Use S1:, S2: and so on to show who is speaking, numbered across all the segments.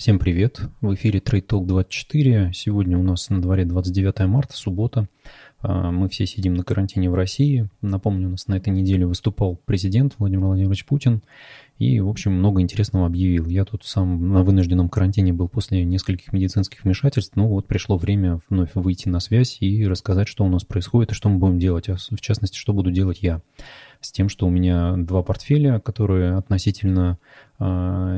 S1: Всем привет! В эфире Trade Talk 24. Сегодня у нас на дворе 29 марта, суббота. А, мы все сидим на карантине в России. Напомню, у нас на этой неделе выступал президент Владимир Владимирович Путин и, в общем, много интересного объявил. Я тут сам на вынужденном карантине был после нескольких медицинских вмешательств, но вот пришло время вновь выйти на связь и рассказать, что у нас происходит и что мы будем делать, а в частности, что буду делать я с тем, что у меня два портфеля, которые относительно э,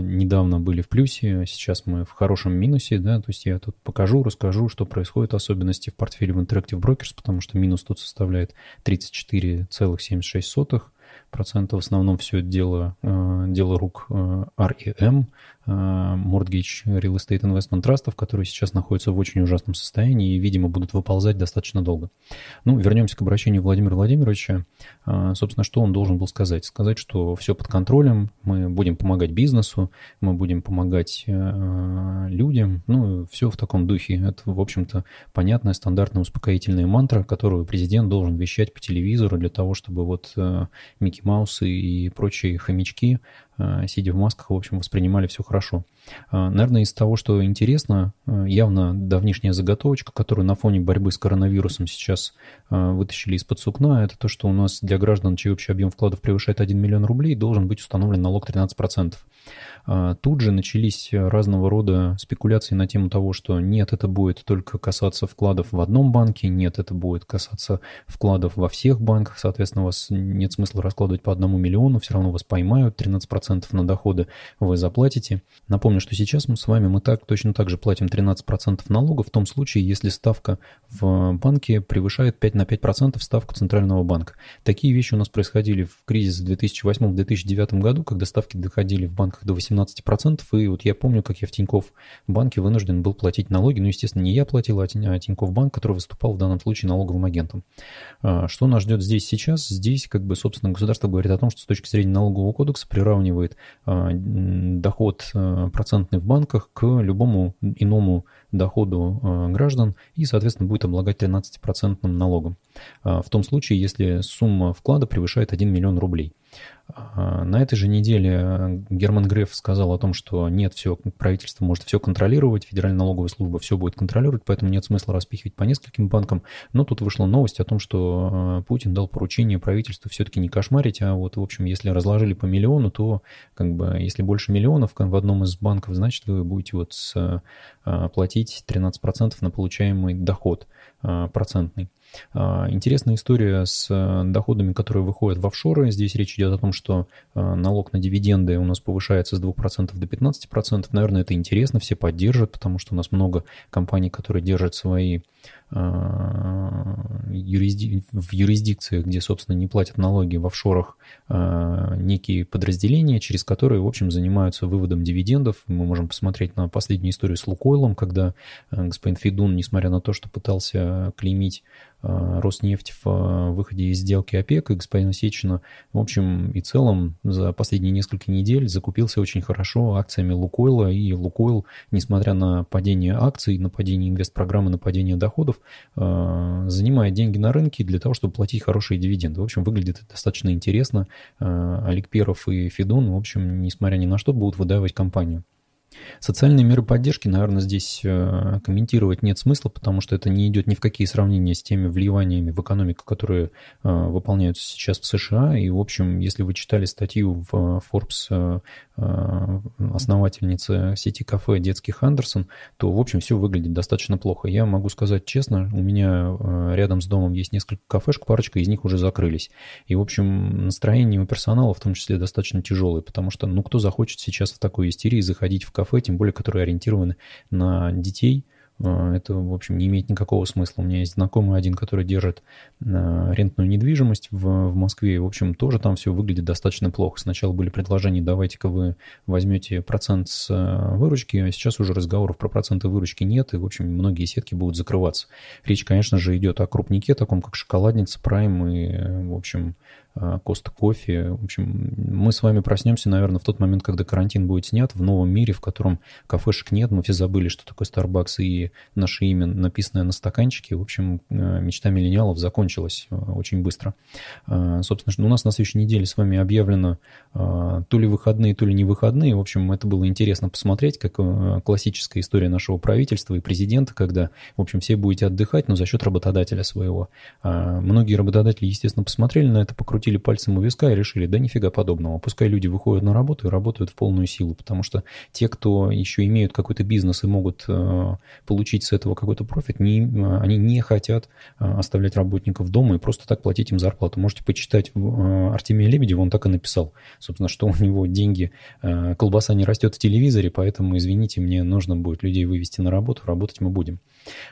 S1: недавно были в плюсе, сейчас мы в хорошем минусе, да, то есть я тут покажу, расскажу, что происходит, особенности в портфеле в Interactive Brokers, потому что минус тут составляет 34,76%, процентов. В основном все это дело, э, дело рук э, REM, э, Mortgage Real Estate Investment Trust, которые сейчас находятся в очень ужасном состоянии и, видимо, будут выползать достаточно долго. Ну, вернемся к обращению Владимира Владимировича. Собственно, что он должен был сказать? Сказать, что все под контролем, мы будем помогать бизнесу, мы будем помогать людям, ну, все в таком духе. Это, в общем-то, понятная стандартная успокоительная мантра, которую президент должен вещать по телевизору для того, чтобы вот Микки Маусы и прочие хомячки, э, сидя в масках, в общем, воспринимали все хорошо. Э, наверное, из того, что интересно, э, явно давнишняя заготовочка, которую на фоне борьбы с коронавирусом сейчас вытащили из-под сукна, это то, что у нас для граждан, чей общий объем вкладов превышает 1 миллион рублей, должен быть установлен налог 13%. А, тут же начались разного рода спекуляции на тему того, что нет, это будет только касаться вкладов в одном банке, нет, это будет касаться вкладов во всех банках, соответственно, у вас нет смысла раскладывать по одному миллиону, все равно вас поймают, 13% на доходы вы заплатите. Напомню, что сейчас мы с вами мы так, точно так же платим 13% налога в том случае, если ставка в банке превышает 5 на 5% ставку Центрального банка. Такие вещи у нас происходили в кризис в 2008-2009 году, когда ставки доходили в банках до 18 17%. И вот я помню, как я в Тинькофф банке вынужден был платить налоги. Ну, естественно, не я платил, а, а Тинькофф банк, который выступал в данном случае налоговым агентом. А, что нас ждет здесь сейчас? Здесь, как бы, собственно, государство говорит о том, что с точки зрения налогового кодекса приравнивает а, доход процентный в банках к любому иному доходу граждан и, соответственно, будет облагать 13% налогом. В том случае, если сумма вклада превышает 1 миллион рублей. А, на этой же неделе Герман Греф сказал о том, что нет, все, правительство может все контролировать, Федеральная налоговая служба все будет контролировать, поэтому нет смысла распихивать по нескольким банкам. Но тут вышла новость о том, что а, Путин дал поручение правительству все-таки не кошмарить, а вот, в общем, если разложили по миллиону, то как бы если больше миллионов в одном из банков, значит, вы будете вот с, а, платить 13% на получаемый доход процентный. А, интересная история с э, доходами, которые выходят в офшоры. Здесь речь идет о том, что э, налог на дивиденды у нас повышается с 2% до 15%. Наверное, это интересно, все поддержат, потому что у нас много компаний, которые держат свои Э, в юрисдикциях, где, собственно, не платят налоги в офшорах, э, некие подразделения, через которые, в общем, занимаются выводом дивидендов. Мы можем посмотреть на последнюю историю с Лукойлом, когда э, господин Федун, несмотря на то, что пытался клеймить Роснефть в выходе из сделки ОПЕК и господина Сечина, в общем и целом за последние несколько недель закупился очень хорошо акциями Лукойла, и Лукойл, несмотря на падение акций, на падение инвестпрограммы, на падение доходов, Э, занимает деньги на рынке для того, чтобы платить хорошие дивиденды. В общем, выглядит это достаточно интересно. Э, Олег Перов и Федун, в общем, несмотря ни на что, будут выдавать компанию. Социальные меры поддержки, наверное, здесь э, комментировать нет смысла, потому что это не идет ни в какие сравнения с теми вливаниями в экономику, которые э, выполняются сейчас в США. И, в общем, если вы читали статью в э, Forbes основательницы сети кафе детских Андерсон, то, в общем, все выглядит достаточно плохо. Я могу сказать честно, у меня рядом с домом есть несколько кафешек, парочка из них уже закрылись. И, в общем, настроение у персонала в том числе достаточно тяжелое, потому что, ну, кто захочет сейчас в такой истерии заходить в кафе, тем более, которые ориентированы на детей, это, в общем, не имеет никакого смысла. У меня есть знакомый один, который держит а, рентную недвижимость в, в Москве. В общем, тоже там все выглядит достаточно плохо. Сначала были предложения, давайте-ка вы возьмете процент с а, выручки, а сейчас уже разговоров про проценты выручки нет, и, в общем, многие сетки будут закрываться. Речь, конечно же, идет о крупнике, таком как шоколадница, прайм и, в общем, Коста Кофе. В общем, мы с вами проснемся, наверное, в тот момент, когда карантин будет снят в новом мире, в котором кафешек нет, мы все забыли, что такое Starbucks и наше имя, написанное на стаканчике. В общем, мечта миллениалов закончилась очень быстро. Собственно, у нас на следующей неделе с вами объявлено то ли выходные, то ли не выходные. В общем, это было интересно посмотреть, как классическая история нашего правительства и президента, когда, в общем, все будете отдыхать, но за счет работодателя своего. Многие работодатели, естественно, посмотрели на это, покрутили пальцем у виска и решили, да нифига подобного. Пускай люди выходят на работу и работают в полную силу, потому что те, кто еще имеют какой-то бизнес и могут э, получить с этого какой-то профит, не, э, они не хотят э, оставлять работников дома и просто так платить им зарплату. Можете почитать Артемия Лебедева, он так и написал, собственно, что у него деньги, колбаса не растет в телевизоре, поэтому, извините, мне нужно будет людей вывести на работу, работать мы будем.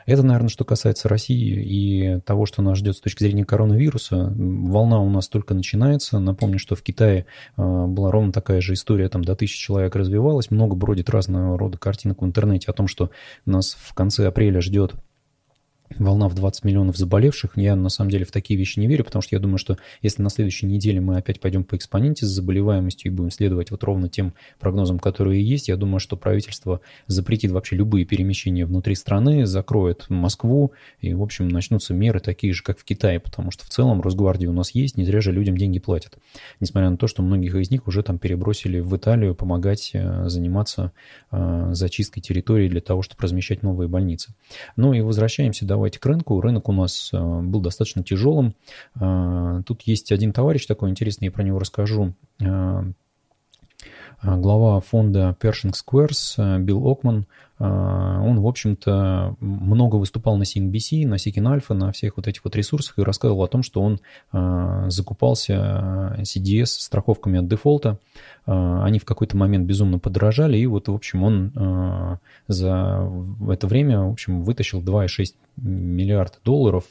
S1: Это, наверное, что касается России и того, что нас ждет с точки зрения коронавируса. Волна у нас только начинается. Напомню, что в Китае а, была ровно такая же история, там до тысячи человек развивалась. Много бродит разного рода картинок в интернете о том, что нас в конце апреля ждет волна в 20 миллионов заболевших. Я на самом деле в такие вещи не верю, потому что я думаю, что если на следующей неделе мы опять пойдем по экспоненте с заболеваемостью и будем следовать вот ровно тем прогнозам, которые есть, я думаю, что правительство запретит вообще любые перемещения внутри страны, закроет Москву, и, в общем, начнутся меры такие же, как в Китае, потому что в целом Росгвардия у нас есть, не зря же людям деньги платят. Несмотря на то, что многих из них уже там перебросили в Италию помогать э, заниматься э, зачисткой территории для того, чтобы размещать новые больницы. Ну и возвращаемся, давай давайте к рынку. Рынок у нас э, был достаточно тяжелым. Э, тут есть один товарищ такой интересный, я про него расскажу. Э, глава фонда Pershing Squares Билл Окман – он, в общем-то, много выступал на CNBC, на Seeking Alpha, на всех вот этих вот ресурсах и рассказывал о том, что он закупался CDS страховками от дефолта. А, они в какой-то момент безумно подорожали, и вот, в общем, он за это время, в общем, вытащил 2,6 миллиарда долларов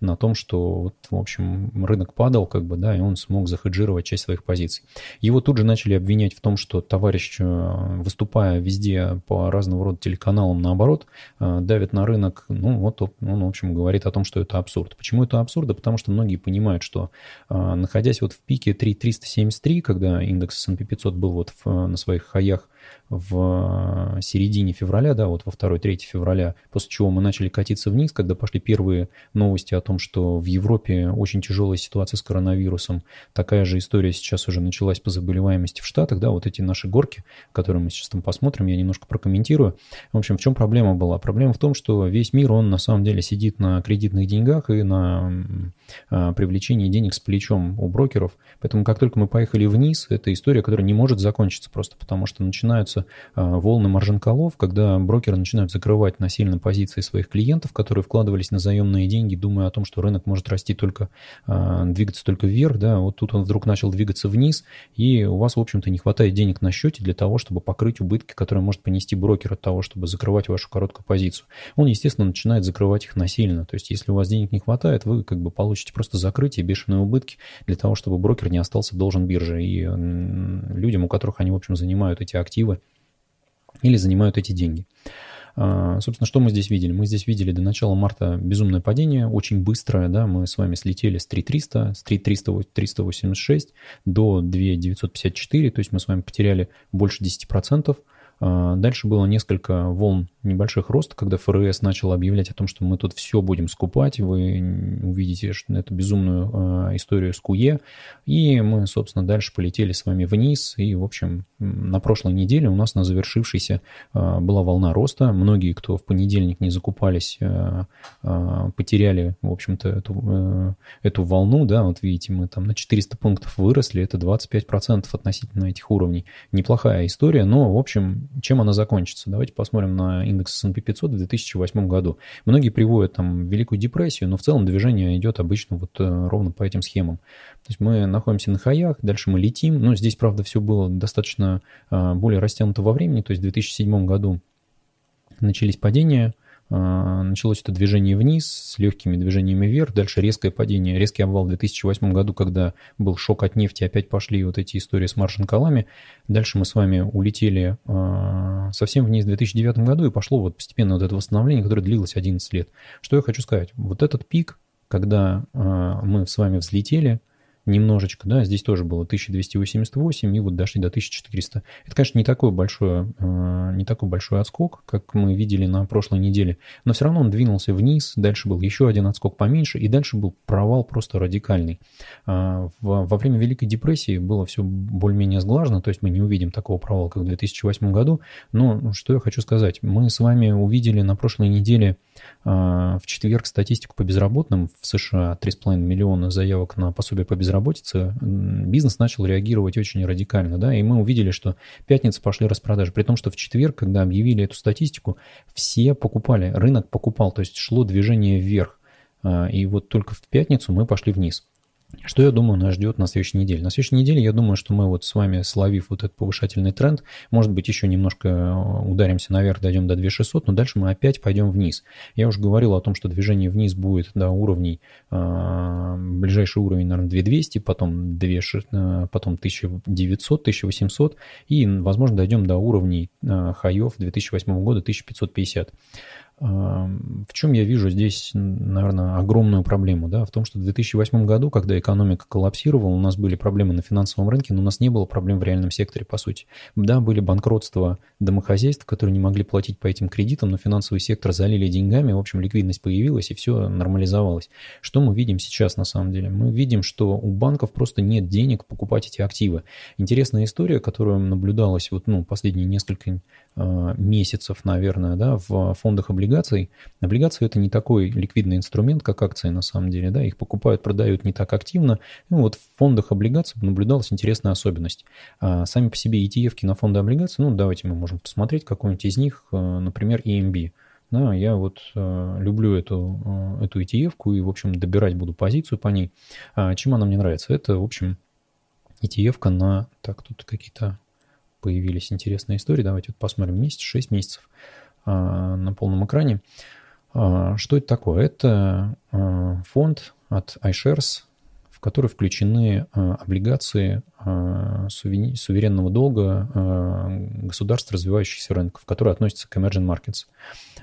S1: на том, что, вот, в общем, рынок падал, как бы, да, и он смог захеджировать часть своих позиций. Его тут же начали обвинять в том, что товарищ, выступая везде по разного рода телеканалам, наоборот, э, давит на рынок. Ну, вот он, в общем, говорит о том, что это абсурд. Почему это абсурд? Да потому что многие понимают, что э, находясь вот в пике 3,373, когда индекс S&P 500 был вот в, на своих хаях в э, середине февраля, да, вот во 2-3 февраля, после чего мы начали катиться вниз, когда пошли первые новости о том, что в Европе очень тяжелая ситуация с коронавирусом. Такая же история сейчас уже началась по заболеваемости в Штатах, да, вот эти наши горки, которые мы сейчас там посмотрим, я немножко прокомментирую. В общем, в чем проблема была? Проблема в том, что весь мир, он на самом деле сидит на кредитных деньгах и на э, привлечении денег с плечом у брокеров. Поэтому как только мы поехали вниз, это история, которая не может закончиться просто потому, что начинаются начинаются а, волны маржин-колов, когда брокеры начинают закрывать насильно позиции своих клиентов, которые вкладывались на заемные деньги, думая о том, что рынок может расти только, а, двигаться только вверх, да, вот тут он вдруг начал двигаться вниз, и у вас, в общем-то, не хватает денег на счете для того, чтобы покрыть убытки, которые может понести брокер от того, чтобы закрывать вашу короткую позицию. Он, естественно, начинает закрывать их насильно, то есть если у вас денег не хватает, вы как бы получите просто закрытие, бешеные убытки для того, чтобы брокер не остался должен бирже. И людям, у которых они, в общем, занимают эти активы, или занимают эти деньги. А, собственно, что мы здесь видели? Мы здесь видели до начала марта безумное падение, очень быстрое, да, мы с вами слетели с 3300, с 3300, 386 до 2954, то есть мы с вами потеряли больше 10%. А, дальше было несколько волн небольших рост, когда ФРС начал объявлять о том, что мы тут все будем скупать, вы увидите что эту безумную э, историю с КУЕ, и мы, собственно, дальше полетели с вами вниз, и, в общем, на прошлой неделе у нас на завершившейся э, была волна роста, многие, кто в понедельник не закупались, потеряли, в общем-то, эту, э, эту волну, да, вот видите, мы там на 400 пунктов выросли, это 25% относительно этих уровней, неплохая история, но, в общем, чем она закончится? Давайте посмотрим на индекс S&P 500 в 2008 году. Многие приводят там Великую депрессию, но в целом движение идет обычно вот э, ровно по этим схемам. То есть мы находимся на хаях, дальше мы летим. Ну, здесь, правда, все было достаточно э, более растянуто во времени. То есть в 2007 году начались падения – началось это движение вниз с легкими движениями вверх, дальше резкое падение, резкий обвал в 2008 году, когда был шок от нефти, опять пошли вот эти истории с маржин-колами. Дальше мы с вами улетели э, совсем вниз в 2009 году и пошло вот постепенно вот это восстановление, которое длилось 11 лет. Что я хочу сказать? Вот этот пик, когда э, мы с вами взлетели, немножечко, да, здесь тоже было 1288, и вот дошли до 1400. Это, конечно, не такой большой, э, не такой большой отскок, как мы видели на прошлой неделе, но все равно он двинулся вниз, дальше был еще один отскок поменьше, и дальше был провал просто радикальный. А, во время Великой депрессии было все более-менее сглажено, то есть мы не увидим такого провала, как в 2008 году, но что я хочу сказать, мы с вами увидели на прошлой неделе а, в четверг статистику по безработным в США 3,5 миллиона заявок на пособие по безработице. Бизнес начал реагировать очень радикально, да, и мы увидели, что пятница пошли распродажи, при том, что в четверг, когда объявили эту статистику, все покупали, рынок покупал, то есть шло движение вверх. А, и вот только в пятницу мы пошли вниз. Что, я думаю, нас ждет на следующей неделе? На следующей неделе, я думаю, что мы вот с вами, словив вот этот повышательный тренд, может быть, еще немножко э, ударимся наверх, дойдем до 2600, но дальше мы опять пойдем вниз. Я уже говорил о том, что движение вниз будет до уровней, э, ближайший уровень, наверное, 2200, потом, 2, э, потом 1900, 1800, и, возможно, дойдем до уровней э, хаев 2008 года 1550. В чем я вижу здесь, наверное, огромную проблему? Да? В том, что в 2008 году, когда экономика коллапсировала, у нас были проблемы на финансовом рынке, но у нас не было проблем в реальном секторе, по сути. Да, были банкротства домохозяйств, которые не могли платить по этим кредитам, но финансовый сектор залили деньгами, в общем, ликвидность появилась, и все нормализовалось. Что мы видим сейчас, на самом деле? Мы видим, что у банков просто нет денег покупать эти активы. Интересная история, которая наблюдалась вот, ну, последние несколько месяцев, наверное, да, в фондах облигаций. Облигации это не такой ликвидный инструмент, как акции на самом деле, да, их покупают, продают не так активно. Ну, вот в фондах облигаций наблюдалась интересная особенность. А сами по себе ETF на фонды облигаций, ну, давайте мы можем посмотреть какой-нибудь из них, э, например, EMB. Да, я вот э, люблю эту, э, эту ETF и, в общем, добирать буду позицию по ней. А чем она мне нравится? Это, в общем, ETF на... Так, тут какие-то появились интересные истории. Давайте вот посмотрим. Месяц, 6 месяцев а, на полном экране. А, что это такое? Это а, фонд от iShares, в который включены облигации суверенного долга государств развивающихся рынков, которые относятся к emerging markets.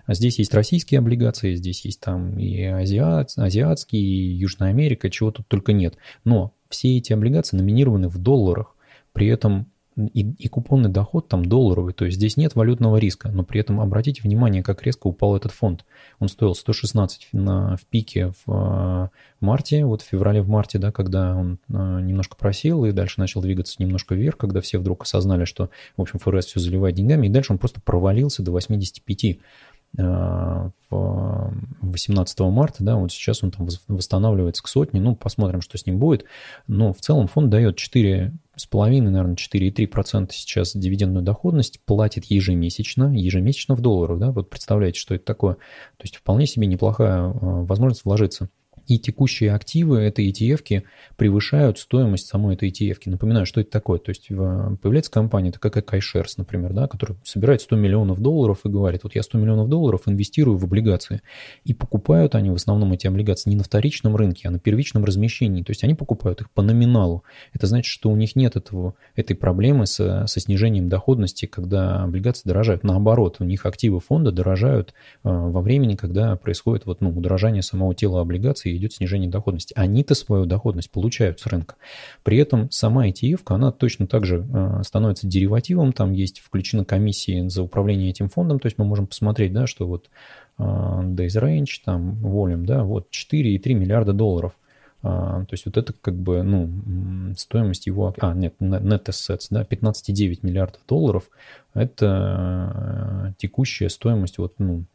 S1: Здесь есть российские облигации, здесь есть там и азиат, азиатские, и Южная Америка, чего тут только нет. Но все эти облигации номинированы в долларах, при этом и, и купонный доход там долларовый, то есть здесь нет валютного риска, но при этом обратите внимание, как резко упал этот фонд. Он стоил 116 на, в пике в э, марте, вот в феврале, в марте, да, когда он э, немножко просел и дальше начал двигаться немножко вверх, когда все вдруг осознали, что, в общем, ФРС все заливает деньгами, и дальше он просто провалился до 85 в 18 марта, да, вот сейчас он там восстанавливается к сотне, ну, посмотрим, что с ним будет, но в целом фонд дает 4 с половиной, наверное, 4,3% сейчас дивидендную доходность, платит ежемесячно, ежемесячно в долларах, да, вот представляете, что это такое. То есть вполне себе неплохая возможность вложиться и текущие активы этой ETF превышают стоимость самой этой ETF. Напоминаю, что это такое. То есть появляется компания, такая как iShares, например, да, которая собирает 100 миллионов долларов и говорит, вот я 100 миллионов долларов инвестирую в облигации. И покупают они в основном эти облигации не на вторичном рынке, а на первичном размещении. То есть они покупают их по номиналу. Это значит, что у них нет этого, этой проблемы со, со снижением доходности, когда облигации дорожают. Наоборот, у них активы фонда дорожают э, во времени, когда происходит вот, ну, удорожание самого тела облигаций идет снижение доходности. Они-то свою доходность получают с рынка. При этом сама ETF, она точно так же э, становится деривативом, там есть включена комиссия за управление этим фондом, то есть мы можем посмотреть, да, что вот э, Days Range, там, Volume, да, вот 4,3 миллиарда долларов. Uh, то есть вот это как бы, ну, стоимость его... А, нет, net assets, да, 15,9 миллиардов долларов. Это текущая стоимость вот, ну,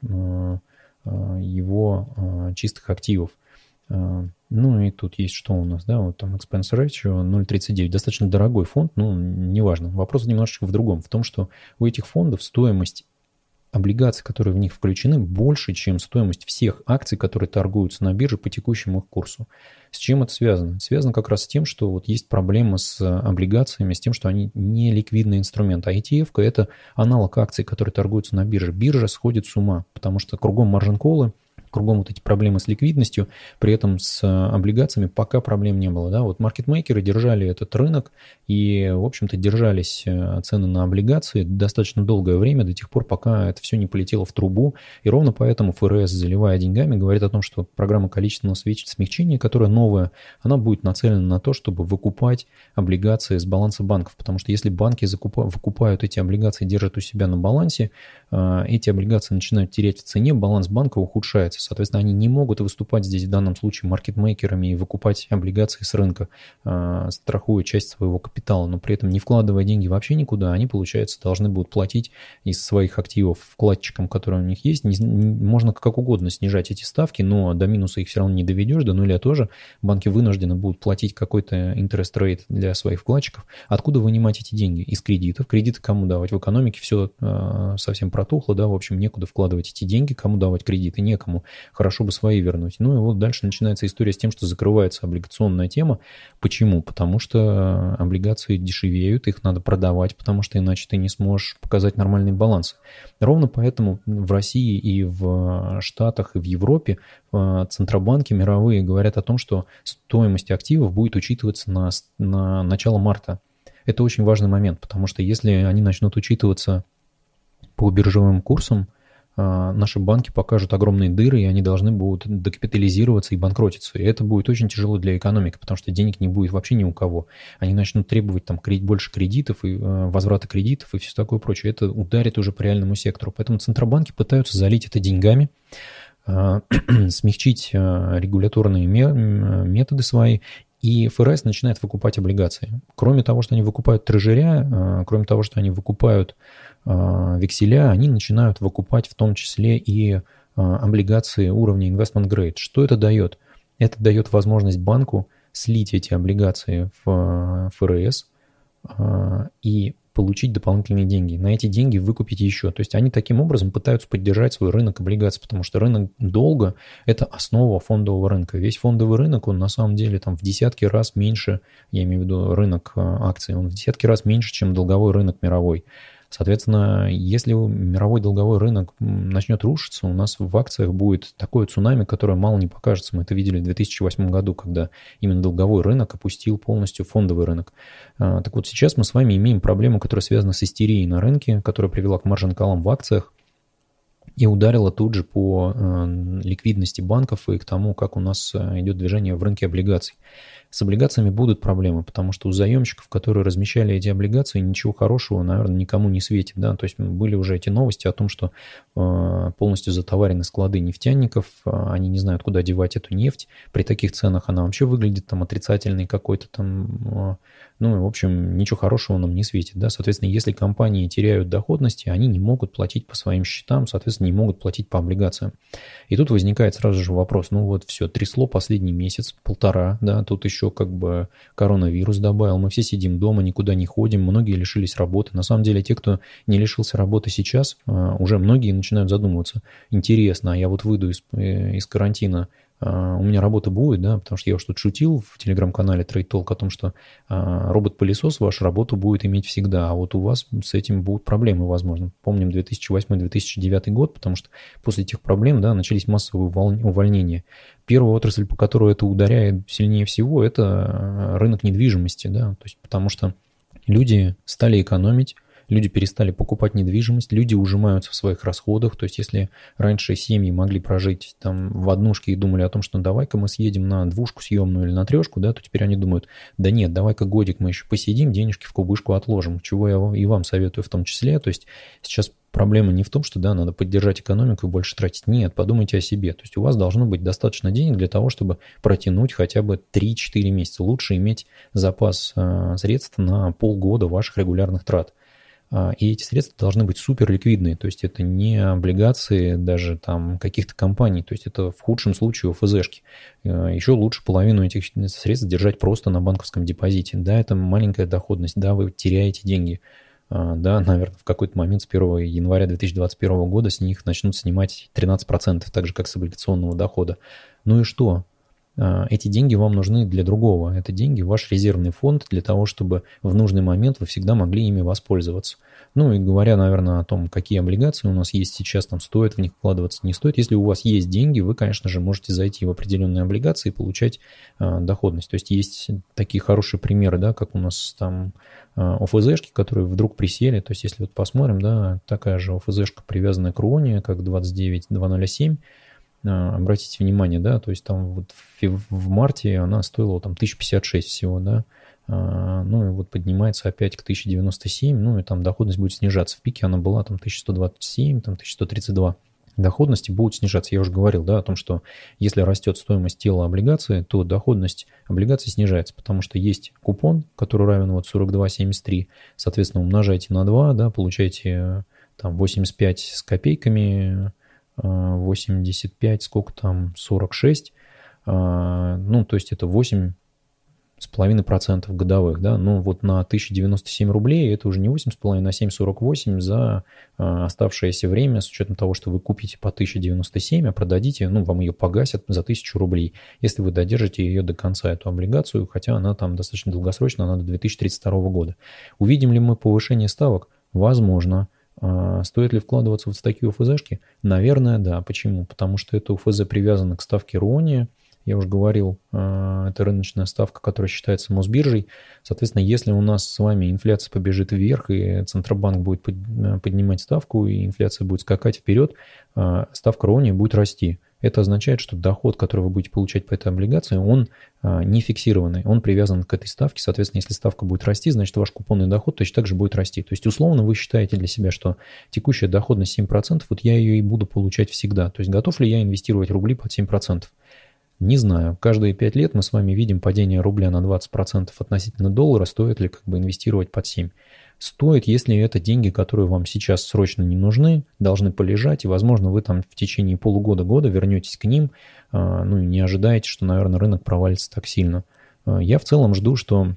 S1: его чистых активов. А, ну и тут есть что у нас, да, вот там expense ratio 0,39, достаточно дорогой фонд, ну неважно. Вопрос немножечко в другом, в том, что у этих фондов стоимость облигаций, которые в них включены, больше, чем стоимость всех акций, которые торгуются на бирже по текущему их курсу. С чем это связано? Связано как раз с тем, что вот есть проблема с облигациями, с тем, что они не ликвидный инструмент. А ETF – это аналог акций, которые торгуются на бирже. Биржа сходит с ума, потому что кругом маржин-колы, кругом вот эти проблемы с ликвидностью, при этом с облигациями пока проблем не было. Да? Вот маркетмейкеры держали этот рынок и, в общем-то, держались э, цены на облигации достаточно долгое время, до тех пор, пока это все не полетело в трубу. И ровно поэтому ФРС, заливая деньгами, говорит о том, что программа количественного смягчения, которая новая, она будет нацелена на то, чтобы выкупать облигации с баланса банков. Потому что если банки закупают, выкупают эти облигации, держат у себя на балансе, э, эти облигации начинают терять в цене, баланс банка ухудшается. Соответственно, они не могут выступать здесь в данном случае маркетмейкерами и выкупать облигации с рынка, э, страхуя часть своего капитала, но при этом не вкладывая деньги вообще никуда, они, получается, должны будут платить из своих активов вкладчикам, которые у них есть. можно как угодно снижать эти ставки, но до минуса их все равно не доведешь, до нуля тоже. Банки вынуждены будут платить какой-то интерес рейт для своих вкладчиков. Откуда вынимать эти деньги? Из кредитов. Кредиты кому давать? В экономике все э, совсем протухло, да, в общем, некуда вкладывать эти деньги, кому давать кредиты, некому хорошо бы свои вернуть. Ну и вот дальше начинается история с тем, что закрывается облигационная тема. Почему? Потому что облигации дешевеют, их надо продавать, потому что иначе ты не сможешь показать нормальный баланс. Ровно поэтому в России и в Штатах, и в Европе э, центробанки мировые говорят о том, что стоимость активов будет учитываться на, на начало марта. Это очень важный момент, потому что если они начнут учитываться по биржевым курсам, а, наши банки покажут огромные дыры, и они должны будут докапитализироваться и банкротиться. И это будет очень тяжело для экономики, потому что денег не будет вообще ни у кого. Они начнут требовать там больше кредитов и э, возврата кредитов и все такое прочее. Это ударит уже по реальному сектору. Поэтому центробанки пытаются залить это деньгами, а, смягчить а, регуляторные методы свои и ФРС начинает выкупать облигации. Кроме того, что они выкупают трежеря, кроме того, что они выкупают векселя, они начинают выкупать в том числе и а, облигации уровня investment grade. Что это дает? Это дает возможность банку слить эти облигации в а, ФРС и получить дополнительные деньги. На эти деньги выкупить еще. То есть они таким образом пытаются поддержать свой рынок облигаций, потому что рынок долга – это основа фондового рынка. Весь фондовый рынок, он на самом деле там в десятки раз меньше, я имею в виду рынок акций, он в десятки раз меньше, чем долговой рынок мировой. Соответственно, если мировой долговой рынок начнет рушиться, у нас в акциях будет такое цунами, которое мало не покажется. Мы это видели в 2008 году, когда именно долговой рынок опустил полностью фондовый рынок. А, так вот, сейчас мы с вами имеем проблему, которая связана с истерией на рынке, которая привела к маржин-колам в акциях и ударила тут же по э, ликвидности банков и к тому, как у нас э, идет движение в рынке облигаций. С облигациями будут проблемы, потому что у заемщиков, которые размещали эти облигации, ничего хорошего, наверное, никому не светит. Да? То есть были уже эти новости о том, что э, полностью затоварены склады нефтяников, э, они не знают, куда девать эту нефть. При таких ценах она вообще выглядит там отрицательной какой-то там... Ну, в общем, ничего хорошего нам не светит. Да? Соответственно, если компании теряют доходности, они не могут платить по своим счетам, соответственно, не могут платить по облигациям. И тут возникает сразу же вопрос, ну вот все, трясло последний месяц, полтора, да, тут еще как бы коронавирус добавил. Мы все сидим дома, никуда не ходим, многие лишились работы. На самом деле те, кто не лишился работы сейчас, а, уже многие начинают задумываться. Интересно, а я вот выйду из, э, из карантина, у меня работа будет, да, потому что я уж тут шутил в телеграм-канале Trade Talk о том, что а, робот-пылесос вашу работу будет иметь всегда, а вот у вас с этим будут проблемы, возможно. Помним 2008-2009 год, потому что после этих проблем, да, начались массовые увольнения. Первая отрасль, по которой это ударяет сильнее всего, это а, рынок недвижимости, да, то есть потому что люди стали экономить, люди перестали покупать недвижимость, люди ужимаются в своих расходах. То есть, если раньше семьи могли прожить там в однушке и думали о том, что давай-ка мы съедем на двушку съемную или на трешку, да, то теперь они думают, да нет, давай-ка годик мы еще посидим, денежки в кубышку отложим, чего я и вам советую в том числе. То есть, сейчас проблема не в том, что да, надо поддержать экономику и больше тратить. Нет, подумайте о себе. То есть у вас должно быть достаточно денег для того, чтобы протянуть хотя бы 3-4 месяца. Лучше иметь запас э, средств на полгода ваших регулярных трат. А, и эти средства должны быть супер ликвидные, то есть это не облигации даже там каких-то компаний, то есть это в худшем случае ОФЗшки. А, Еще лучше половину этих средств держать просто на банковском депозите. Да, это маленькая доходность, да, вы теряете деньги. А, да, наверное, в какой-то момент с 1 января 2021 года с них начнут снимать 13%, так же, как с облигационного дохода. Ну и что? А, эти деньги вам нужны для другого. Это деньги ваш резервный фонд для того, чтобы в нужный момент вы всегда могли ими воспользоваться. Ну и говоря, наверное, о том, какие облигации у нас есть сейчас, там стоит в них вкладываться, не стоит. Если у вас есть деньги, вы, конечно же, можете зайти в определенные облигации и получать э, доходность. То есть есть такие хорошие примеры, да, как у нас там э, ОФЗшки, которые вдруг присели. То есть если вот посмотрим, да, такая же ОФЗшка, привязанная к Руоне, как 29207, э, обратите внимание, да, то есть там вот в, в марте она стоила там 1056 всего, да, а, ну и вот поднимается опять к 1097, ну и там доходность будет снижаться. В пике она была там 1127, там 1132 доходности будут снижаться. Я уже говорил, да, о том, что если растет стоимость тела облигации, то доходность облигации снижается, потому что есть купон, который равен вот 42,73, соответственно, умножайте на 2, да, получаете там 85 с копейками, 85, а, сколько там, 46, а, ну, то есть это 8 с половиной процентов годовых, да, ну вот на 1097 рублей это уже не 8,5, а 7,48 за оставшееся время, с учетом того, что вы купите по 1097, а продадите, ну, вам ее погасят за 1000 рублей, если вы додержите ее до конца, эту облигацию, хотя она там достаточно долгосрочная, она до 2032 года. Увидим ли мы повышение ставок? Возможно. А стоит ли вкладываться вот в такие УФЗшки? Наверное, да. Почему? Потому что это УФЗ привязано к ставке РОНИ, я уже говорил, э, это рыночная ставка, которая считается Мосбиржей. Соответственно, если у нас с вами инфляция побежит вверх, и Центробанк будет э, поднимать ставку, и инфляция будет скакать вперед, ставка РОНИ будет расти. Это означает, что доход, который вы будете получать по этой облигации, он не фиксированный, он привязан к этой ставке. Соответственно, если ставка будет расти, значит ваш купонный доход точно так же будет расти. То есть, условно, вы считаете для себя, что текущая доходность 7%, вот я ее и буду получать всегда. То есть, готов ли я инвестировать рубли под 7%? Не знаю. Каждые 5 лет мы с вами видим падение рубля на 20% относительно доллара. Стоит ли как бы инвестировать под 7? Стоит, если это деньги, которые вам сейчас срочно не нужны, должны полежать, и, возможно, вы там в течение полугода-года вернетесь к ним, а, ну и не ожидаете, что, наверное, рынок провалится так сильно. А, я в целом жду, что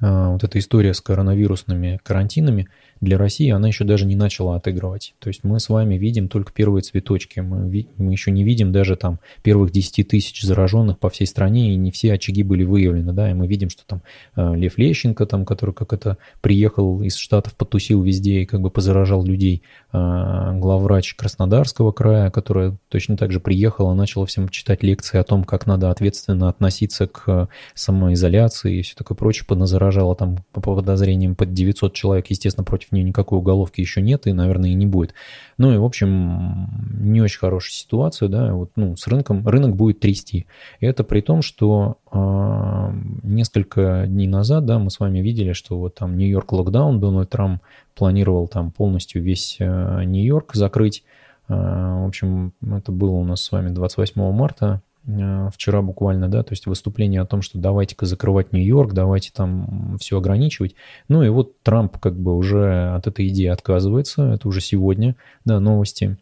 S1: а, вот эта история с коронавирусными карантинами – для России она еще даже не начала отыгрывать. То есть мы с вами видим только первые цветочки. Мы, мы еще не видим даже там первых 10 тысяч зараженных по всей стране, и не все очаги были выявлены. Да? И мы видим, что там э, Лев Лещенко, там, который как это приехал из Штатов, потусил везде и как бы позаражал людей. Э, главврач Краснодарского края, которая точно так же приехала, начала всем читать лекции о том, как надо ответственно относиться к самоизоляции и все такое прочее, подназаражала там по подозрениям под 900 человек, естественно, против против нее никакой уголовки еще нет и, наверное, и не будет. Ну и, в общем, не очень хорошая ситуация, да, вот, ну, с рынком, рынок будет трясти. И это при том, что э, несколько дней назад, да, мы с вами видели, что вот там Нью-Йорк локдаун, Дональд Трамп планировал там полностью весь э, Нью-Йорк закрыть. Э, в общем, это было у нас с вами 28 марта, вчера буквально, да, то есть выступление о том, что давайте-ка закрывать Нью-Йорк, давайте там все ограничивать. Ну и вот Трамп как бы уже от этой идеи отказывается, это уже сегодня, да, новости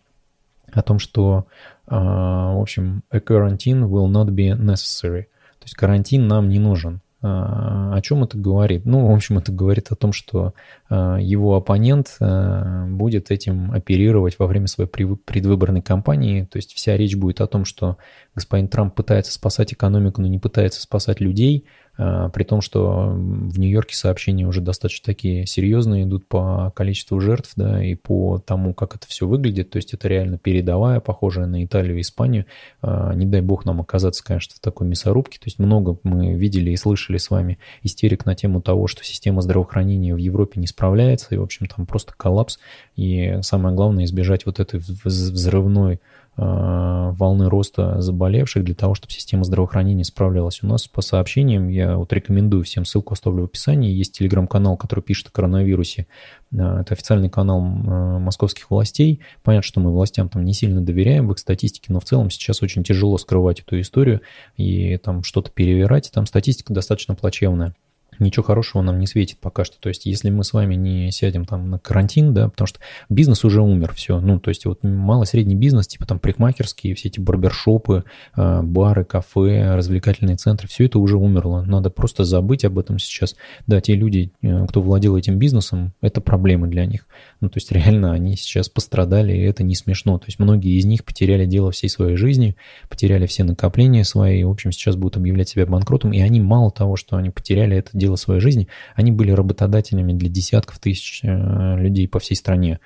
S1: о том, что, в общем, a quarantine will not be necessary. То есть карантин нам не нужен. О чем это говорит? Ну, в общем, это говорит о том, что его оппонент будет этим оперировать во время своей предвыборной кампании. То есть вся речь будет о том, что господин Трамп пытается спасать экономику, но не пытается спасать людей – а, при том, что в Нью-Йорке сообщения уже достаточно такие серьезные идут по количеству жертв, да, и по тому, как это все выглядит. То есть это реально передовая, похожая на Италию и Испанию. А, не дай бог нам оказаться, конечно, в такой мясорубке. То есть много мы видели и слышали с вами истерик на тему того, что система здравоохранения в Европе не справляется, и, в общем, там просто коллапс. И самое главное, избежать вот этой взрывной волны роста заболевших для того, чтобы система здравоохранения справлялась. У нас по сообщениям, я вот рекомендую всем, ссылку оставлю в описании, есть телеграм-канал, который пишет о коронавирусе. Э, это официальный канал э, московских властей. Понятно, что мы властям там не сильно доверяем в их статистике, но в целом сейчас очень тяжело скрывать эту историю и там что-то перевирать. Там статистика достаточно плачевная. Ничего хорошего нам не светит пока что. То есть, если мы с вами не сядем там на карантин, да, потому что бизнес уже умер, все. Ну, то есть, вот малый-средний бизнес, типа там парикмахерские, все эти барбершопы, э, бары, кафе, развлекательные центры, все это уже умерло. Надо просто забыть об этом сейчас. Да, те люди, э, кто владел этим бизнесом, это проблемы для них. Ну, то есть, реально они сейчас пострадали, и это не смешно. То есть, многие из них потеряли дело всей своей жизни, потеряли все накопления свои, в общем, сейчас будут объявлять себя банкротом, и они мало того, что они потеряли это дело своей жизни, они были работодателями для десятков тысяч э, людей по всей стране.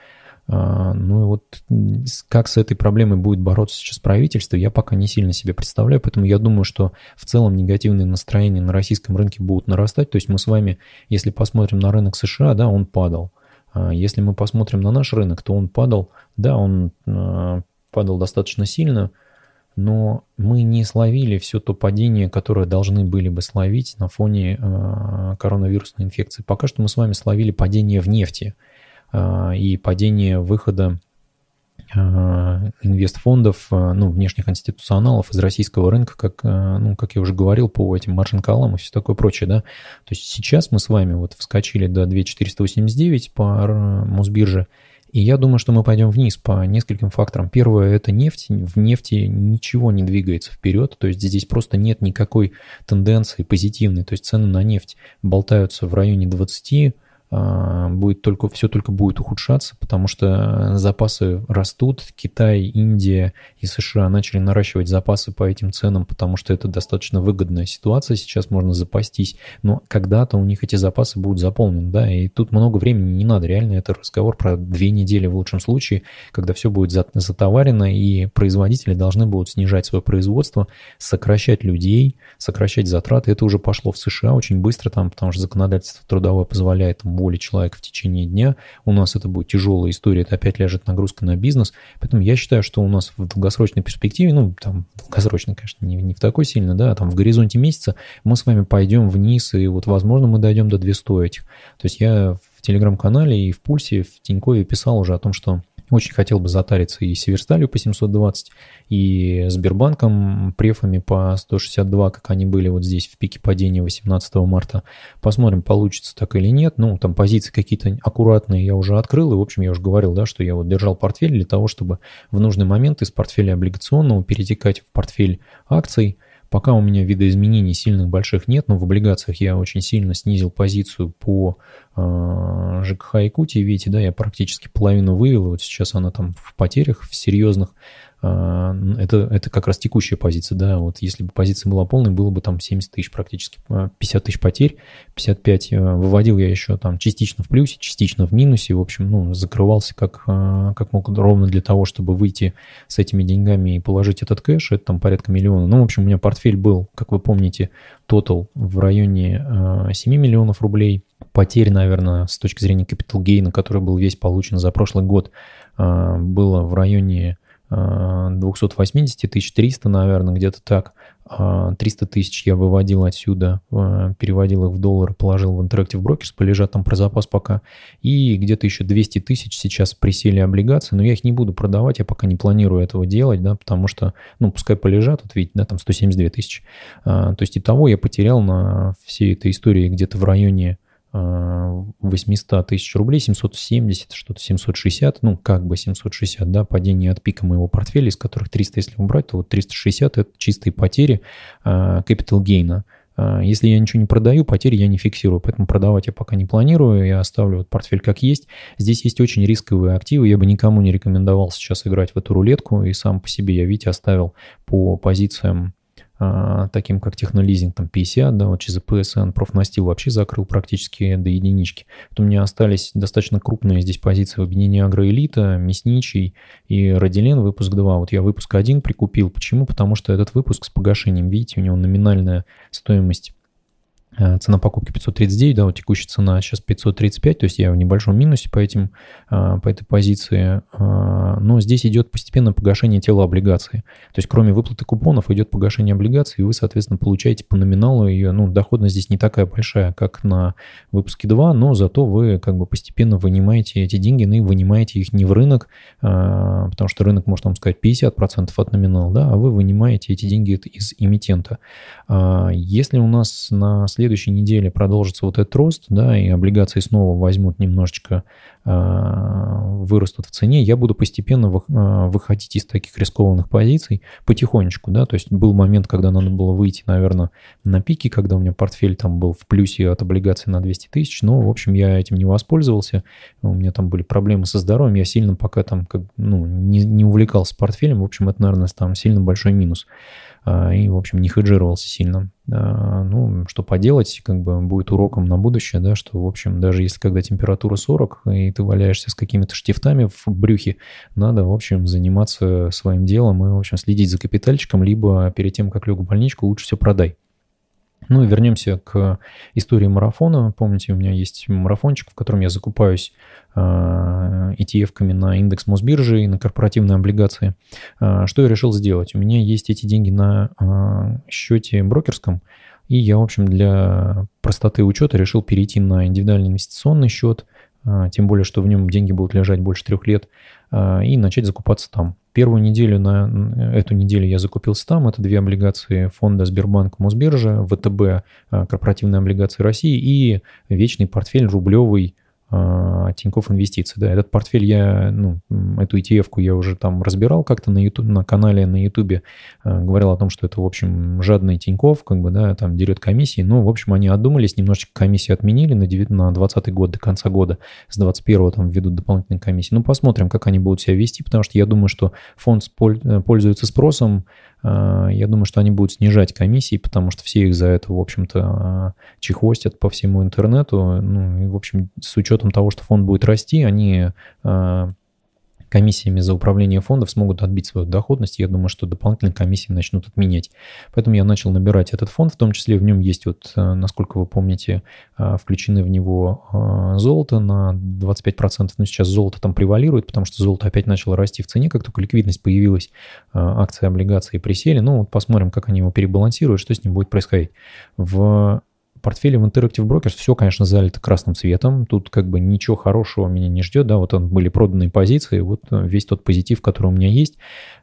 S1: А, ну и вот как с этой проблемой будет бороться сейчас правительство, я пока не сильно себе представляю, поэтому я думаю, что в целом негативные настроения на российском рынке будут нарастать. То есть мы с вами, если посмотрим на рынок США, да, он падал. А если мы посмотрим на наш рынок, то он падал, да, он а, падал достаточно сильно, но мы не словили все то падение, которое должны были бы словить на фоне э, коронавирусной инфекции. Пока что мы с вами словили падение в нефти э, и падение выхода э, инвестфондов, э, ну, внешних институционалов из российского рынка, как, э, ну, как я уже говорил, по этим маржин-колам и все такое прочее, да. То есть сейчас мы с вами вот вскочили до 2489 по Мосбирже, и я думаю, что мы пойдем вниз по нескольким факторам. Первое – это нефть. В нефти ничего не двигается вперед, то есть здесь просто нет никакой тенденции позитивной. То есть цены на нефть болтаются в районе 20 а, будет только, все только будет ухудшаться, потому что запасы растут. Китай, Индия и США начали наращивать запасы по этим ценам, потому что это достаточно выгодная ситуация. Сейчас можно запастись, но когда-то у них эти запасы будут заполнены, да, и тут много времени не надо. Реально это разговор про две недели в лучшем случае, когда все будет затоварено, и производители должны будут снижать свое производство, сокращать людей, сокращать затраты. Это уже пошло в США очень быстро там, потому что законодательство трудовое позволяет воли человека в течение дня. У нас это будет тяжелая история, это опять ляжет нагрузка на бизнес. Поэтому я считаю, что у нас в долгосрочной перспективе, ну, там, долгосрочно, конечно, не, не в такой сильно, да, а там в горизонте месяца мы с вами пойдем вниз, и вот, возможно, мы дойдем до 200 этих. То есть я в телеграм-канале и в Пульсе, в Тинькове писал уже о том, что очень хотел бы затариться и Северсталью по 720, и Сбербанком префами по 162, как они были вот здесь в пике падения 18 марта. Посмотрим, получится так или нет. Ну, там позиции какие-то аккуратные я уже открыл, и, в общем, я уже говорил, да, что я вот держал портфель для того, чтобы в нужный момент из портфеля облигационного перетекать в портфель акций, Пока у меня видоизменений сильных больших нет, но в облигациях я очень сильно снизил позицию по э, ЖКХ Якутии. Видите, да, я практически половину вывел, вот сейчас она там в потерях, в серьезных. А, это, это как раз текущая позиция, да, вот если бы позиция была полной, было бы там 70 тысяч практически, 50 а, тысяч потерь, 55 э, выводил я еще там частично в плюсе, частично в минусе, в общем, ну, закрывался как, а, как мог ровно для того, чтобы выйти с этими деньгами и положить этот кэш, это там порядка миллиона. Ну, в общем, у меня портфель был, как вы помните, тотал в районе 7 миллионов рублей, потерь, наверное, с точки зрения capital gain, который был весь получен за прошлый год, было в районе 280 тысяч, 300, наверное, где-то так. 300 а, тысяч я выводил отсюда, а, переводил их в доллары, положил в Interactive Brokers, полежат там про запас пока. И где-то еще 200 тысяч сейчас присели облигации, но я их не буду продавать, я пока не планирую этого делать, да, потому что, ну, пускай полежат, вот видите, да, там 172 тысячи. А, то есть и того я потерял на всей этой истории где-то в районе 800 тысяч рублей, 770, что-то 760, ну, как бы 760, да, падение от пика моего портфеля, из которых 300, если убрать, то вот 360 – это чистые потери а, capital gain. А, если я ничего не продаю, потери я не фиксирую, поэтому продавать я пока не планирую, я оставлю вот портфель как есть. Здесь есть очень рисковые активы, я бы никому не рекомендовал сейчас играть в эту рулетку, и сам по себе я, видите, оставил по позициям таким как технолизинг, там 50, да, вот через ПСН, профнастил вообще закрыл практически до единички. Вот у меня остались достаточно крупные здесь позиции в объединении Агроэлита, Мясничий и Радилен, выпуск 2. Вот я выпуск 1 прикупил. Почему? Потому что этот выпуск с погашением, видите, у него номинальная стоимость Э, цена покупки 539, да, вот текущая цена сейчас 535, то есть я в небольшом минусе по, этим, по этой позиции, но здесь идет постепенное погашение тела облигации. То есть кроме выплаты купонов идет погашение облигаций, и вы, соответственно, получаете по номиналу ее, ну, доходность здесь не такая большая, как на выпуске 2, но зато вы как бы постепенно вынимаете эти деньги, ну и вынимаете их не в рынок, а, потому что рынок может вам сказать 50% от номинала, да, а вы вынимаете эти деньги из эмитента. А, если у нас на следующей неделе продолжится вот этот рост, да, и облигации снова возьмут немножечко а, вырастут в цене, я буду постепенно а, выходить из таких рискованных позиций потихонечку, да, то есть был момент, когда надо было выйти, наверное, на пике, когда у меня портфель там был в плюсе от облигаций на 200 тысяч, но, в общем, я этим не воспользовался, у меня там были проблемы со здоровьем, я сильно пока там, как, ну, не, не увлекался портфелем, в общем, это, наверное, там сильно большой минус. А, и, в общем, не хеджировался сильно. А, ну, что поделать, как бы будет уроком на будущее, да, что, в общем, даже если когда температура 40, и ты валяешься с какими-то штифтами в брюхе, надо, в общем, заниматься своим делом и, в общем, следить за капитальчиком, либо перед тем, как лег в больничку, лучше все продай. Ну и вернемся к истории марафона. Помните, у меня есть марафончик, в котором я закупаюсь а, ETF-ками на индекс Мосбиржи и на корпоративные облигации. А, что я решил сделать? У меня есть эти деньги на а, счете брокерском, и я, в общем, для простоты учета решил перейти на индивидуальный инвестиционный счет, тем более, что в нем деньги будут лежать больше трех лет, и начать закупаться там. Первую неделю на эту неделю я закупился там. Это две облигации фонда Сбербанк Мосбиржа, ВТБ, корпоративные облигации России и вечный портфель рублевый а, Тинькофф Инвестиции. Да, этот портфель я, ну, эту ETF-ку я уже там разбирал как-то на, YouTube, на канале на YouTube, а, говорил о том, что это, в общем, жадный Тинькофф, как бы, да, там дерет комиссии. Ну, в общем, они отдумались, немножечко комиссии отменили на, 9, на 20 год, до конца года. С 21 там введут дополнительные комиссии. Ну, посмотрим, как они будут себя вести, потому что я думаю, что фонд э, пользуется спросом, а, я думаю, что они будут снижать комиссии, потому что все их за это, в общем-то, а, чехвостят по всему интернету. Ну, и, в общем, с учетом того, что фонд будет расти, они а, комиссиями за управление фондов смогут отбить свою доходность. Я думаю, что дополнительные комиссии начнут отменять. Поэтому я начал набирать этот фонд, в том числе в нем есть, вот, э, насколько вы помните, э, включены в него э, золото на 25%. Но сейчас золото там превалирует, потому что золото опять начало расти в цене, как только ликвидность появилась, акции, облигации присели. Ну, вот посмотрим, как они его перебалансируют, что с ним будет происходить. В портфеле в Interactive Brokers все, конечно, залито красным цветом. Тут как бы ничего хорошего меня не ждет. Да, вот он, были проданные позиции, вот э, весь тот позитив, который у меня есть.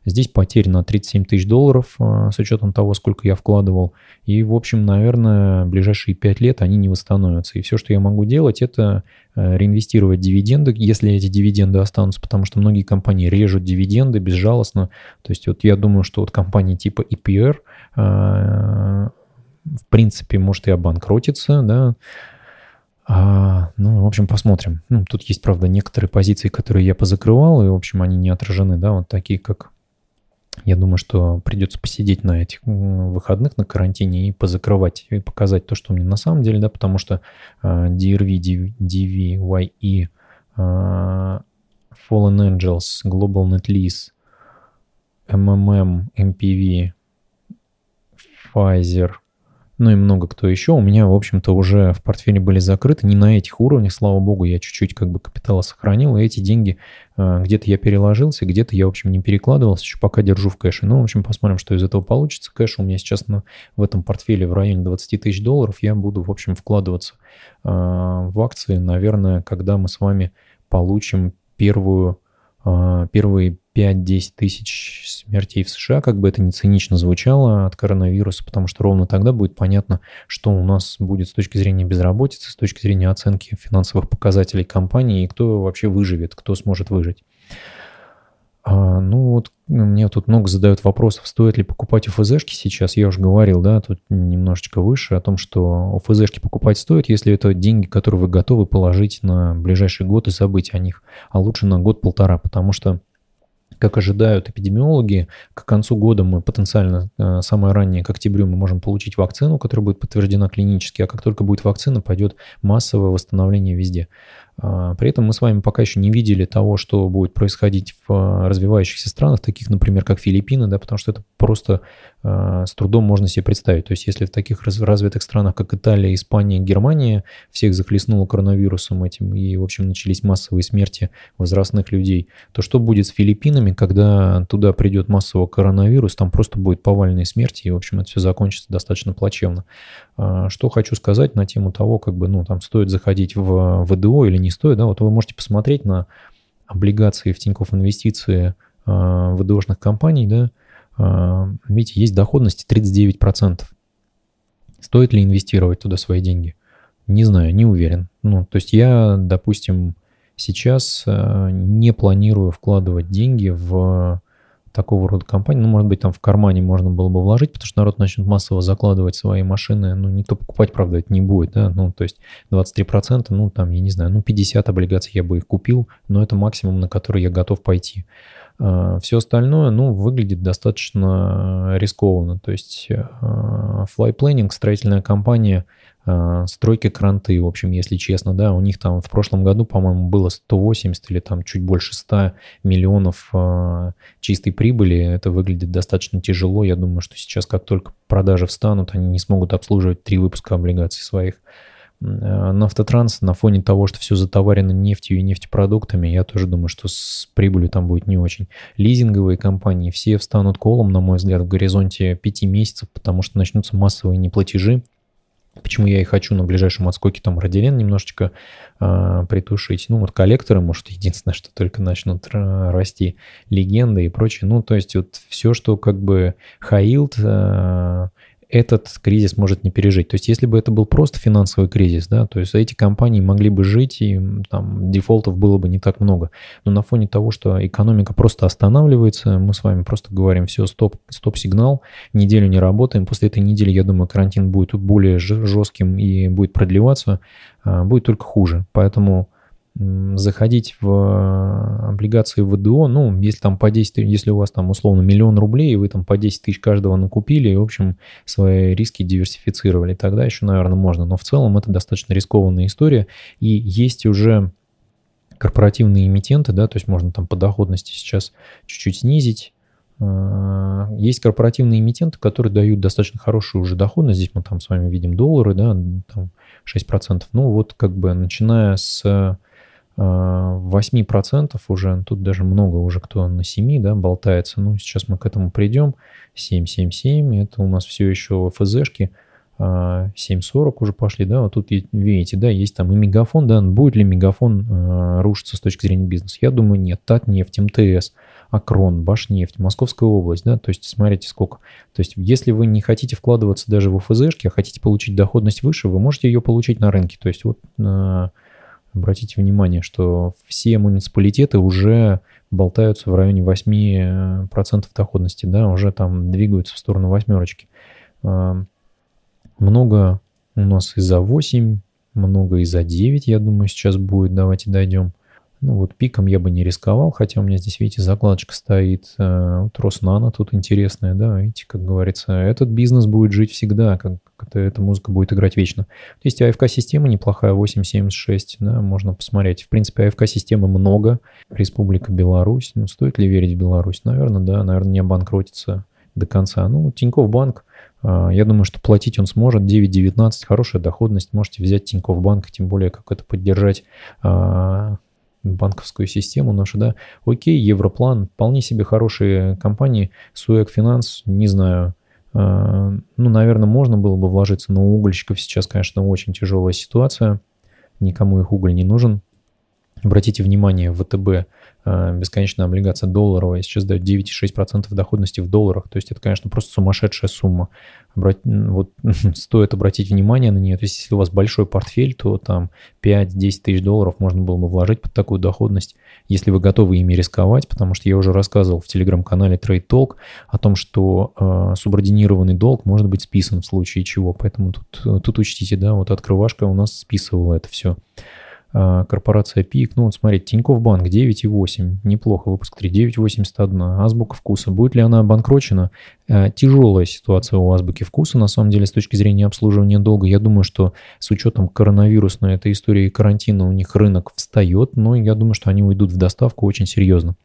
S1: Здесь потерь на 37 тысяч долларов э, с учетом того, сколько я вкладывал. И, в общем, наверное, ближайшие 5 лет они не восстановятся. И все, что я могу делать, это э, реинвестировать дивиденды, если эти дивиденды останутся, потому что многие компании режут дивиденды безжалостно. То есть вот я думаю, что вот компании типа EPR, в принципе, может и обанкротиться, да. А, ну, в общем, посмотрим. Ну, тут есть, правда, некоторые позиции, которые я позакрывал, и, в общем, они не отражены, да, вот такие, как я думаю, что придется посидеть на этих выходных на карантине и позакрывать, и показать то, что у меня на самом деле, да, потому что uh, DRV, DVYE, uh, Fallen Angels, Global Net Lease, MMM, MPV, Pfizer – ну и много кто еще. У меня, в общем-то, уже в портфеле были закрыты. Не на этих уровнях, слава богу, я чуть-чуть как бы капитала сохранил, и эти деньги э, где-то я переложился, где-то я, в общем, не перекладывался, еще пока держу в кэше. Ну, в общем, посмотрим, что из этого получится. Кэш у меня сейчас на, в этом портфеле в районе 20 тысяч долларов. Я буду, в общем, вкладываться э, в акции, наверное, когда мы с вами получим первую, первые 5-10 тысяч смертей в США, как бы это ни цинично звучало от коронавируса, потому что ровно тогда будет понятно, что у нас будет с точки зрения безработицы, с точки зрения оценки финансовых показателей компании и кто вообще выживет, кто сможет выжить. А, ну вот мне тут много задают вопросов, стоит ли покупать ОФЗшки сейчас. Я уже говорил, да, тут немножечко выше о том, что ОФЗшки покупать стоит, если это деньги, которые вы готовы положить на ближайший год и забыть о них, а лучше на год-полтора, потому что как ожидают эпидемиологи, к концу года мы потенциально, э, самое раннее, к октябрю, мы можем получить вакцину, которая будет подтверждена клинически, а как только будет вакцина, пойдет массовое восстановление везде. А, при этом мы с вами пока еще не видели того, что будет происходить в а, развивающихся странах, таких, например, как Филиппины, да, потому что это просто с трудом можно себе представить. То есть если в таких развитых странах, как Италия, Испания, Германия, всех захлестнуло коронавирусом этим и, в общем, начались массовые смерти возрастных людей, то что будет с Филиппинами, когда туда придет массово коронавирус, там просто будет повальные смерти, и, в общем, это все закончится достаточно плачевно. Э, что хочу сказать на тему того, как бы, ну, там стоит заходить в ВДО или не стоит, да, вот вы можете посмотреть на облигации в Тинькофф Инвестиции э, ВДОшных компаний, да, э, видите, есть доходность 39%. Стоит ли инвестировать туда свои деньги? Не знаю, не уверен. Ну, то есть я, допустим, сейчас э, не планирую вкладывать деньги в такого рода компании. Ну, может быть, там в кармане можно было бы вложить, потому что народ начнет массово закладывать свои машины. Ну, никто покупать, правда, это не будет, да. Ну, то есть 23%, ну, там, я не знаю, ну, 50 облигаций я бы их купил, но это максимум, на который я готов пойти. А, Все остальное, ну, выглядит достаточно рискованно. То есть а, Fly Planning, строительная компания – а, стройки кранты, в общем, если честно, да, у них там в прошлом году, по-моему, было 180 или там чуть больше 100 миллионов э, чистой прибыли. Это выглядит достаточно тяжело. Я думаю, что сейчас, как только продажи встанут, они не смогут обслуживать три выпуска облигаций своих. На автотранс на фоне того, что все затоварено нефтью и нефтепродуктами, я тоже думаю, что с прибылью там будет не очень. Лизинговые компании все встанут колом, на мой взгляд, в горизонте 5 месяцев, потому что начнутся массовые неплатежи Почему я и хочу на ближайшем отскоке там радиолен немножечко э, притушить. Ну, вот коллекторы, может, единственное, что только начнут расти, легенды и прочее. Ну, то есть вот все, что как бы хаилд, э, этот кризис может не пережить. То есть если бы это был просто финансовый кризис, да, то есть эти компании могли бы жить, и там дефолтов было бы не так много. Но на фоне того, что экономика просто останавливается, мы с вами просто говорим, все, стоп, стоп-сигнал, неделю не работаем. После этой недели, я думаю, карантин будет более жестким и будет продлеваться, а, будет только хуже. Поэтому заходить в э, облигации ВДО, ну, если там по 10, если у вас там условно миллион рублей, и вы там по 10 тысяч каждого накупили, и, в общем, свои риски диверсифицировали, тогда еще, наверное, можно. Но в целом это достаточно рискованная история, и есть уже корпоративные эмитенты, да, то есть можно там по доходности сейчас чуть-чуть снизить, э, есть корпоративные эмитенты, которые дают достаточно хорошую уже доходность. Здесь мы там с вами видим доллары, да, там 6%. Ну вот как бы начиная с 8% уже, тут даже много уже кто на 7, да, болтается. Ну, сейчас мы к этому придем. 7,77, это у нас все еще ФЗшки. 7.40 уже пошли, да, вот тут видите, да, есть там и мегафон, да, будет ли мегафон э, рушиться с точки зрения бизнеса? Я думаю, нет. Татнефть, МТС, Акрон, Башнефть, Московская область, да, то есть смотрите сколько. То есть если вы не хотите вкладываться даже в ФЗшки, а хотите получить доходность выше, вы можете ее получить на рынке. То есть вот э, Обратите внимание, что все муниципалитеты уже болтаются в районе 8% доходности, да, уже там двигаются в сторону восьмерочки. А, много у нас и за 8, много и за 9, я думаю, сейчас будет. Давайте дойдем. Ну вот пиком я бы не рисковал, хотя у меня здесь, видите, закладочка стоит. Э, вот Роснано тут интересная, да, видите, как говорится, этот бизнес будет жить всегда, как это, эта музыка будет играть вечно. Есть АФК-система неплохая, 876, да, можно посмотреть. В принципе, АФК-системы много. Республика Беларусь, ну, стоит ли верить в Беларусь? Наверное, да, наверное, не обанкротится до конца. Ну, Тинькофф банк, э, я думаю, что платить он сможет. 9,19, хорошая доходность. Можете взять Тинькофф банк, тем более как это поддержать э, банковскую систему нашу, да. Окей, Европлан, вполне себе хорошие компании. Суэк Финанс, не знаю, ну, наверное, можно было бы вложиться, но у угольщиков сейчас, конечно, очень тяжелая ситуация. Никому их уголь не нужен. Обратите внимание, ВТБ Э, бесконечная облигация долларовая сейчас дает 9,6% доходности в долларах. То есть это, конечно, просто сумасшедшая сумма. Обрат... Вот стоит обратить внимание на нее. То есть если у вас большой портфель, то там 5-10 тысяч долларов можно было бы вложить под такую доходность, если вы готовы ими рисковать, потому что я уже рассказывал в телеграм-канале Trade Talk о том, что э, субординированный долг может быть списан в случае чего. Поэтому тут, тут учтите, да, вот открывашка у нас списывала это все. А, корпорация ПИК, ну вот смотрите, Тинькофф Банк 9,8, неплохо, выпуск 3, 9,81, Азбука Вкуса, будет ли она обанкрочена? А, тяжелая ситуация у Азбуки Вкуса, на самом деле, с точки зрения обслуживания долга. Я думаю, что с учетом коронавирусной этой истории карантина у них рынок встает, но я думаю, что они уйдут в доставку очень серьезно.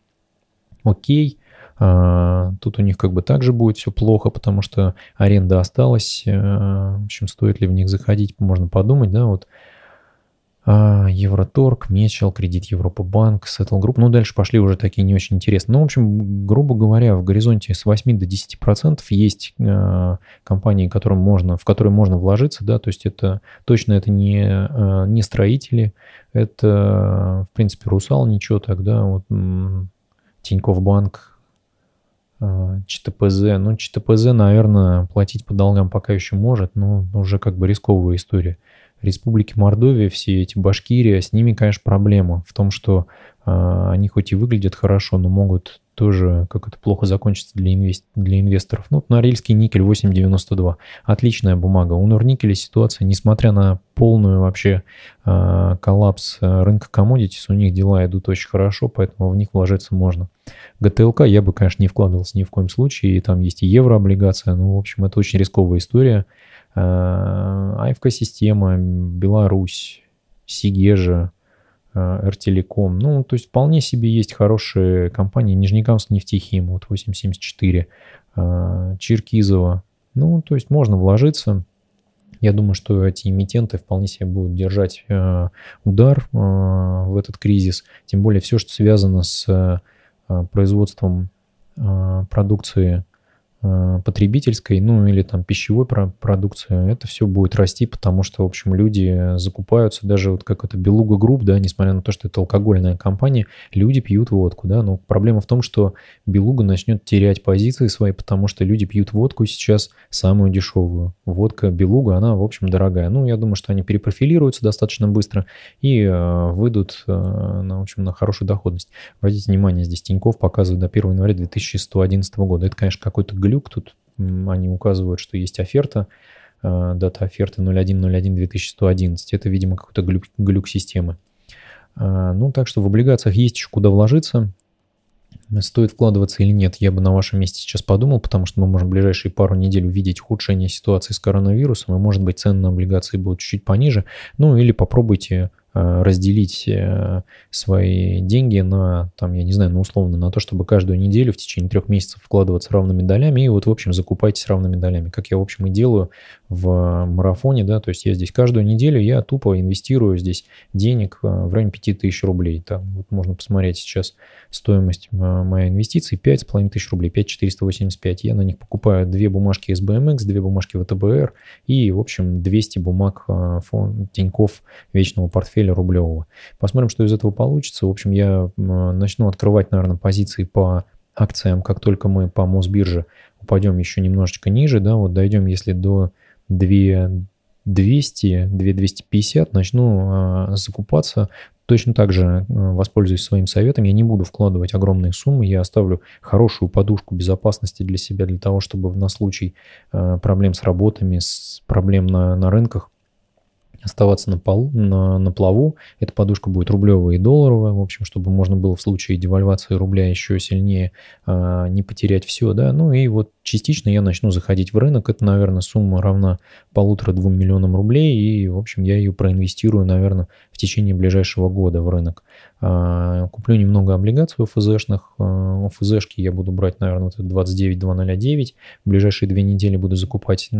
S1: Окей, а, Тут у них как бы также будет все плохо, потому что аренда осталась. В общем, стоит ли в них заходить, можно подумать, да, вот Евроторг, Мечел, Кредит Европа Банк, Settle Group. Ну, дальше пошли уже такие не очень интересные. Ну, в общем, грубо говоря, в горизонте с 8 до 10 процентов есть э, компании, которым можно, в которые можно вложиться, да, то есть это точно это не, э, не строители, это, в принципе, Русал ничего тогда, вот Тинькофф Банк, э, ЧТПЗ. Ну, ЧТПЗ, наверное, платить по долгам пока еще может, но уже как бы рисковая история. Республики Мордовия, все эти Башкирия, с ними, конечно, проблема в том, что э, они хоть и выглядят хорошо, но могут тоже как это плохо закончиться для, инвест... для инвесторов. Ну, Норильский никель 8,92. Отличная бумага. У Норникеля ситуация, несмотря на полную вообще э, коллапс рынка коммодитис, у них дела идут очень хорошо, поэтому в них вложиться можно. ГТЛК я бы, конечно, не вкладывался ни в коем случае. И там есть и еврооблигация. Ну, в общем, это очень рисковая история. Э, АФК-система, Беларусь, Сигежа, э, Ртелеком. Ну, то есть вполне себе есть хорошие компании. Нижнекамск нефтехим, вот 874, э, Черкизово. Ну, то есть можно вложиться. Я думаю, что эти эмитенты вполне себе будут держать удар в этот кризис. Тем более все, что связано с производством продукции потребительской, ну или там пищевой продукции, это все будет расти, потому что, в общем, люди закупаются, даже вот как это Beluga Group, да, несмотря на то, что это алкогольная компания, люди пьют водку, да, но проблема в том, что Белуга начнет терять позиции свои, потому что люди пьют водку сейчас самую дешевую. Водка Белуга, она, в общем, дорогая. Ну, я думаю, что они перепрофилируются достаточно быстро и э, выйдут, э, на, в общем, на хорошую доходность. Обратите внимание, здесь Тиньков показывает до 1 января 2111 года. Это, конечно, какой-то глюк. Тут они указывают, что есть оферта, э, дата оферты 01.01.2111. Это, видимо, какой-то глюк, глюк системы. Э, ну, так что в облигациях есть еще куда вложиться. Стоит вкладываться или нет, я бы на вашем месте сейчас подумал, потому что мы можем в ближайшие пару недель увидеть ухудшение ситуации с коронавирусом, и, может быть, цены на облигации будут чуть-чуть пониже. Ну, или попробуйте разделить э, свои деньги на, там, я не знаю, ну, условно, на то, чтобы каждую неделю в течение трех месяцев вкладываться равными долями, и вот, в общем, закупайтесь равными долями, как я, в общем, и делаю в марафоне, да, то есть я здесь каждую неделю, я тупо инвестирую здесь денег э, в районе 5000 рублей, там, вот можно посмотреть сейчас стоимость моей инвестиции 5,5 тысяч рублей, 5485, я на них покупаю две бумажки SBMX, две бумажки ВТБР и, в общем, 200 бумаг фонд Тиньков вечного портфеля портфеля рублевого. Посмотрим, что из этого получится. В общем, я начну открывать, наверное, позиции по акциям, как только мы по Мосбирже упадем еще немножечко ниже, да, вот дойдем, если до 2 200, 2250 начну э, закупаться. Точно так же э, воспользуюсь своим советом. Я не буду вкладывать огромные суммы. Я оставлю хорошую подушку безопасности для себя, для того, чтобы на случай э, проблем с работами, с проблем на, на рынках оставаться на, полу, на, на плаву. Эта подушка будет рублевая и долларовая, в общем, чтобы можно было в случае девальвации рубля еще сильнее а, не потерять все, да. Ну и вот частично я начну заходить в рынок. Это, наверное, сумма равна полутора-двум миллионам рублей, и, в общем, я ее проинвестирую, наверное, течение ближайшего года в рынок. А, куплю немного облигаций ОФЗшных. А, ОФЗшки я буду брать, наверное, вот 29-209. В ближайшие две недели буду закупать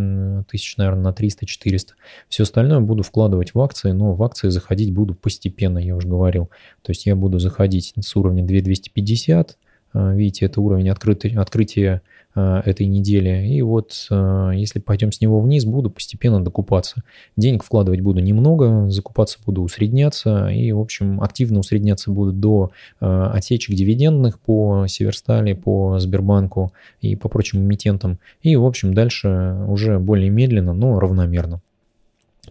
S1: тысяч, наверное, на 300-400. Все остальное буду вкладывать в акции, но в акции заходить буду постепенно, я уже говорил. То есть я буду заходить с уровня 2250. А, видите, это уровень открытия, открытия этой недели. И вот э, если пойдем с него вниз, буду постепенно докупаться. Денег вкладывать буду немного, закупаться буду усредняться. И, в общем, активно усредняться буду до э, отсечек дивидендных по Северстали, по Сбербанку и по прочим эмитентам. И, в общем, дальше уже более медленно, но равномерно.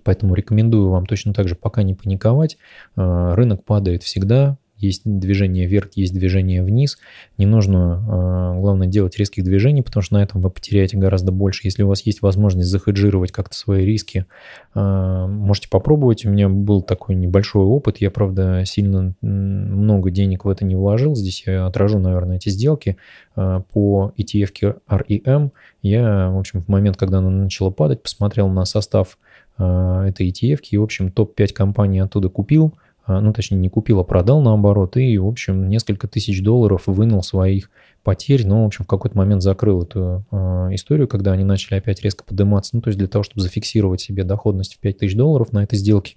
S1: Поэтому рекомендую вам точно так же пока не паниковать. Рынок падает всегда, есть движение вверх, есть движение вниз. Не нужно, главное, делать резких движений, потому что на этом вы потеряете гораздо больше. Если у вас есть возможность захеджировать как-то свои риски, можете попробовать. У меня был такой небольшой опыт. Я, правда, сильно много денег в это не вложил. Здесь я отражу, наверное, эти сделки по ETF REM. Я, в общем, в момент, когда она начала падать, посмотрел на состав а, этой ETF, и, в общем, топ-5 компаний оттуда купил, а, ну, точнее, не купил, а продал наоборот, и, в общем, несколько тысяч долларов вынул своих потерь, но, в общем, в какой-то момент закрыл эту э, историю, когда они начали опять резко подниматься, ну, то есть для того, чтобы зафиксировать себе доходность в 5000 долларов на этой сделке.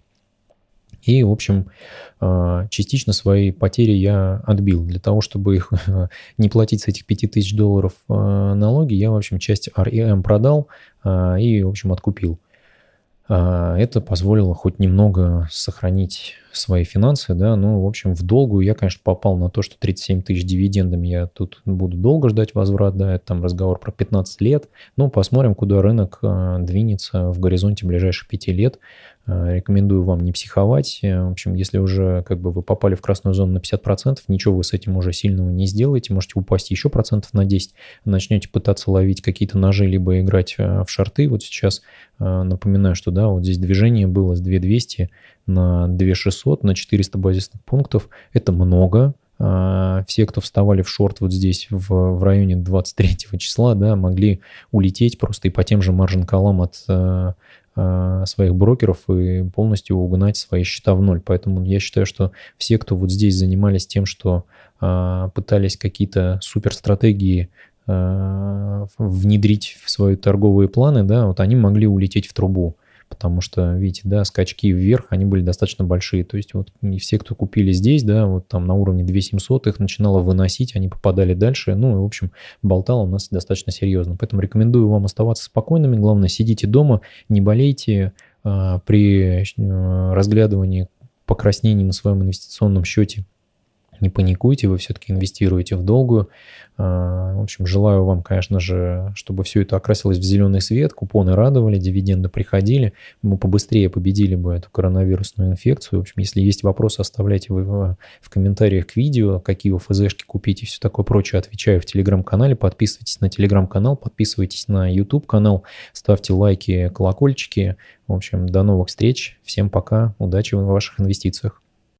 S1: И, в общем, частично свои потери я отбил. Для того, чтобы их не платить с этих 5000 долларов налоги, я, в общем, часть REM продал и, в общем, откупил. А, это позволило хоть немного сохранить свои финансы, да, ну, в общем, в долгую я, конечно, попал на то, что 37 тысяч дивидендами я тут буду долго ждать возврат, да, это там разговор про 15 лет, ну, посмотрим, куда рынок а, двинется в горизонте ближайших 5 лет, рекомендую вам не психовать. Э, в общем, если уже как бы вы попали в красную зону на 50%, ничего вы с этим уже сильного не сделаете. Можете упасть еще процентов на 10. Начнете пытаться ловить какие-то ножи, либо играть э, в шарты. Вот сейчас э, напоминаю, что да, вот здесь движение было с 2200 на 2600, на 400 базисных пунктов. Это много. Все, кто вставали в шорт вот здесь в, в районе 23 числа, да, могли улететь просто и по тем же маржин-колам от Э, своих брокеров и полностью угнать свои счета в ноль. Поэтому я считаю, что все, кто вот здесь занимались тем, что э, пытались какие-то суперстратегии э, внедрить в свои торговые планы, да, вот они могли улететь в трубу потому что, видите, да, скачки вверх, они были достаточно большие. То есть вот не все, кто купили здесь, да, вот там на уровне 2700 их начинало выносить, они попадали дальше. Ну, и, в общем, болтало у нас достаточно серьезно. Поэтому рекомендую вам оставаться спокойными. Главное, сидите дома, не болейте. А, при а, разглядывании покраснений на своем инвестиционном счете не паникуйте, вы все-таки инвестируете в долгую. А, в общем, желаю вам, конечно же, чтобы все это окрасилось в зеленый свет, купоны радовали, дивиденды приходили, мы побыстрее победили бы эту коронавирусную инфекцию. В общем, если есть вопросы, оставляйте вы в, комментариях к видео, какие ФЗшки купить и все такое прочее. Отвечаю в телеграм-канале, подписывайтесь на телеграм-канал, подписывайтесь на YouTube канал, ставьте лайки, колокольчики. В общем, до новых встреч, всем пока, удачи в ваших инвестициях.